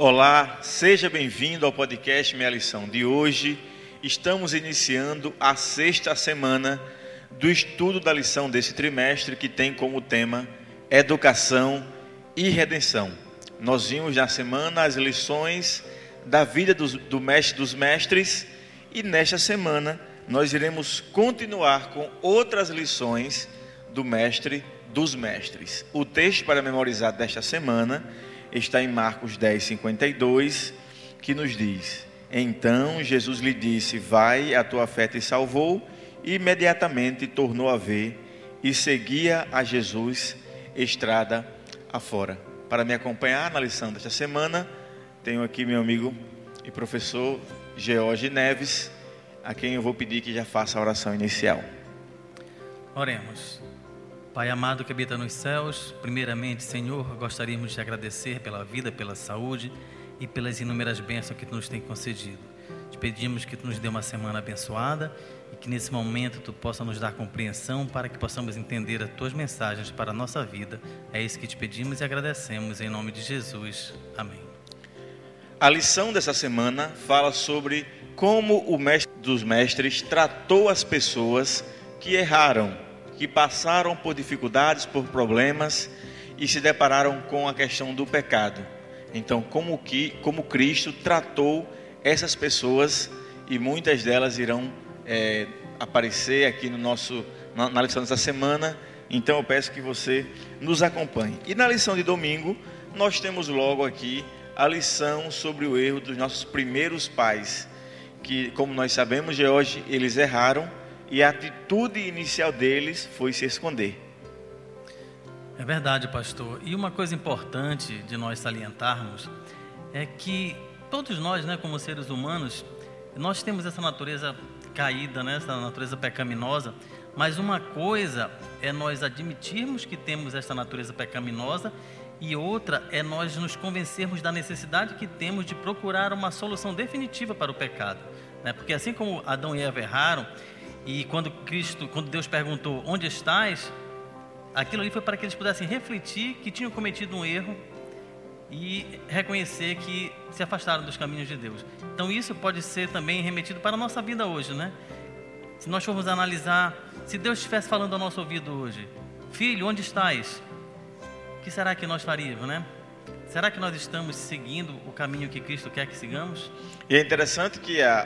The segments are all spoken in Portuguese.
Olá, seja bem-vindo ao podcast Minha Lição de hoje. Estamos iniciando a sexta semana do estudo da lição desse trimestre que tem como tema Educação e Redenção. Nós vimos na semana as lições da vida do, mestre dos mestres e nesta semana nós iremos continuar com outras lições do mestre dos mestres. O texto para memorizar desta semana está em Marcos 10, 52, que nos diz: Então Jesus lhe disse: Vai, a tua fé te salvou, e imediatamente tornou a ver e seguia a Jesus estrada afora. Para me acompanhar na lição desta semana, tenho aqui meu amigo e professor George Neves, a quem eu vou pedir que já faça a oração inicial. Oremos. Pai amado que habita nos céus, primeiramente, Senhor, gostaríamos de agradecer pela vida, pela saúde e pelas inúmeras bênçãos que tu nos tem concedido. Te pedimos que tu nos dê uma semana abençoada e que nesse momento tu possa nos dar compreensão para que possamos entender as tuas mensagens para a nossa vida. É isso que te pedimos e agradecemos em nome de Jesus. Amém. A lição dessa semana fala sobre como o mestre dos mestres tratou as pessoas que erraram que passaram por dificuldades, por problemas e se depararam com a questão do pecado. Então, como que, como Cristo tratou essas pessoas e muitas delas irão é, aparecer aqui no nosso na, na lição dessa semana. Então, eu peço que você nos acompanhe. E na lição de domingo nós temos logo aqui a lição sobre o erro dos nossos primeiros pais, que, como nós sabemos, hoje eles erraram e a atitude inicial deles foi se esconder. É verdade, pastor. E uma coisa importante de nós salientarmos é que todos nós, né, como seres humanos, nós temos essa natureza caída, né, essa natureza pecaminosa, mas uma coisa é nós admitirmos que temos essa natureza pecaminosa e outra é nós nos convencermos da necessidade que temos de procurar uma solução definitiva para o pecado. Né? Porque assim como Adão e Eva erraram, e quando Cristo, quando Deus perguntou onde estás, aquilo ali foi para que eles pudessem refletir que tinham cometido um erro e reconhecer que se afastaram dos caminhos de Deus. Então isso pode ser também remetido para a nossa vida hoje, né? Se nós formos analisar, se Deus estivesse falando ao nosso ouvido hoje, filho, onde estás? O que será que nós faríamos, né? Será que nós estamos seguindo o caminho que Cristo quer que sigamos? E é interessante que a,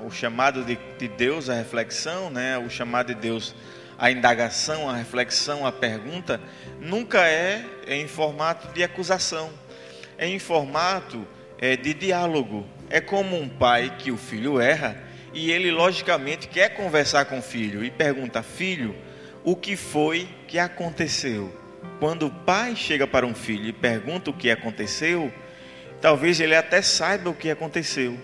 a, o chamado de, de, Deus à reflexão, né, o chamado de Deus à indagação, à reflexão, à pergunta, nunca é em formato de acusação, é em formato é, de diálogo. É como um pai que o filho erra e ele, logicamente, quer conversar com o filho e pergunta: Filho, o que foi que aconteceu? Quando o pai chega para um filho e pergunta o que aconteceu, talvez ele até saiba o que aconteceu,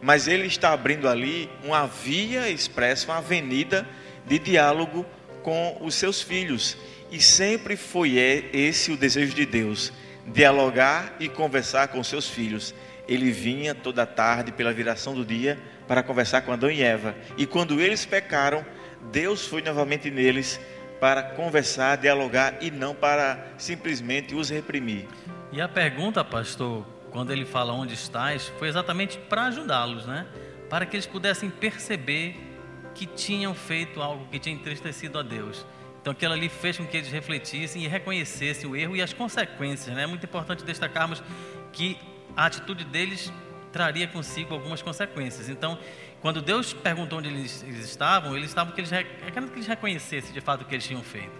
mas ele está abrindo ali uma via expressa, uma avenida de diálogo com os seus filhos. E sempre foi esse o desejo de Deus, dialogar e conversar com seus filhos. Ele vinha toda tarde pela viração do dia para conversar com Adão e Eva. E quando eles pecaram, Deus foi novamente neles para conversar, dialogar e não para simplesmente os reprimir. E a pergunta, pastor, quando ele fala onde estás, foi exatamente para ajudá-los, né? Para que eles pudessem perceber que tinham feito algo que tinha entristecido a Deus. Então aquilo ali fez com que eles refletissem e reconhecessem o erro e as consequências. Né? É muito importante destacarmos que a atitude deles traria consigo algumas consequências. Então, quando Deus perguntou onde eles, eles estavam, eles estavam que eles, querendo que eles reconhecessem de fato o que eles tinham feito.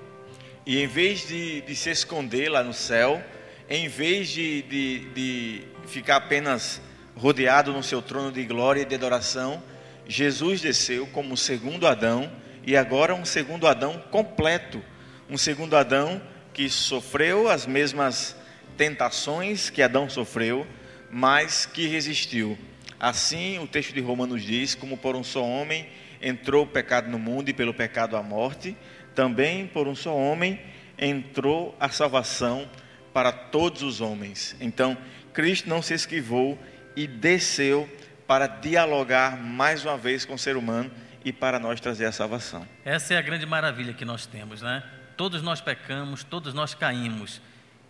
E em vez de, de se esconder lá no céu, em vez de, de, de ficar apenas rodeado no seu trono de glória e de adoração, Jesus desceu como o segundo Adão e agora um segundo Adão completo, um segundo Adão que sofreu as mesmas tentações que Adão sofreu, mas que resistiu. Assim, o texto de Romanos diz: como por um só homem entrou o pecado no mundo e pelo pecado a morte, também por um só homem entrou a salvação para todos os homens. Então, Cristo não se esquivou e desceu para dialogar mais uma vez com o ser humano e para nós trazer a salvação. Essa é a grande maravilha que nós temos, né? Todos nós pecamos, todos nós caímos.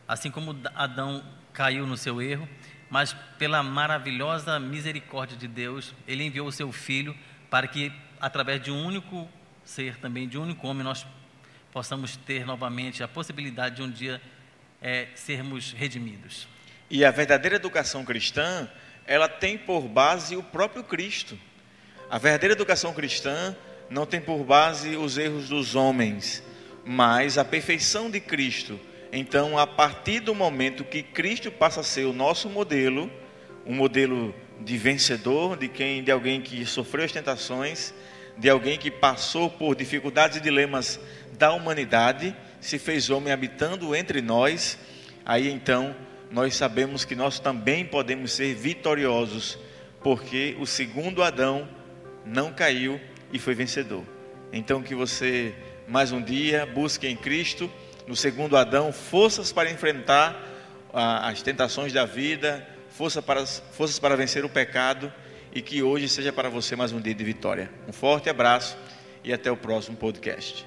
Assim como Adão caiu no seu erro, mas pela maravilhosa misericórdia de Deus, Ele enviou o Seu Filho para que, através de um único ser, também de um único homem, nós possamos ter novamente a possibilidade de um dia é, sermos redimidos. E a verdadeira educação cristã, ela tem por base o próprio Cristo. A verdadeira educação cristã não tem por base os erros dos homens, mas a perfeição de Cristo então, a partir do momento que Cristo passa a ser o nosso modelo, um modelo de vencedor, de quem, de alguém que sofreu as tentações, de alguém que passou por dificuldades e dilemas da humanidade, se fez homem habitando entre nós, aí então nós sabemos que nós também podemos ser vitoriosos, porque o segundo Adão não caiu e foi vencedor. Então que você mais um dia busque em Cristo no segundo Adão, forças para enfrentar ah, as tentações da vida, força para, forças para vencer o pecado e que hoje seja para você mais um dia de vitória. Um forte abraço e até o próximo podcast.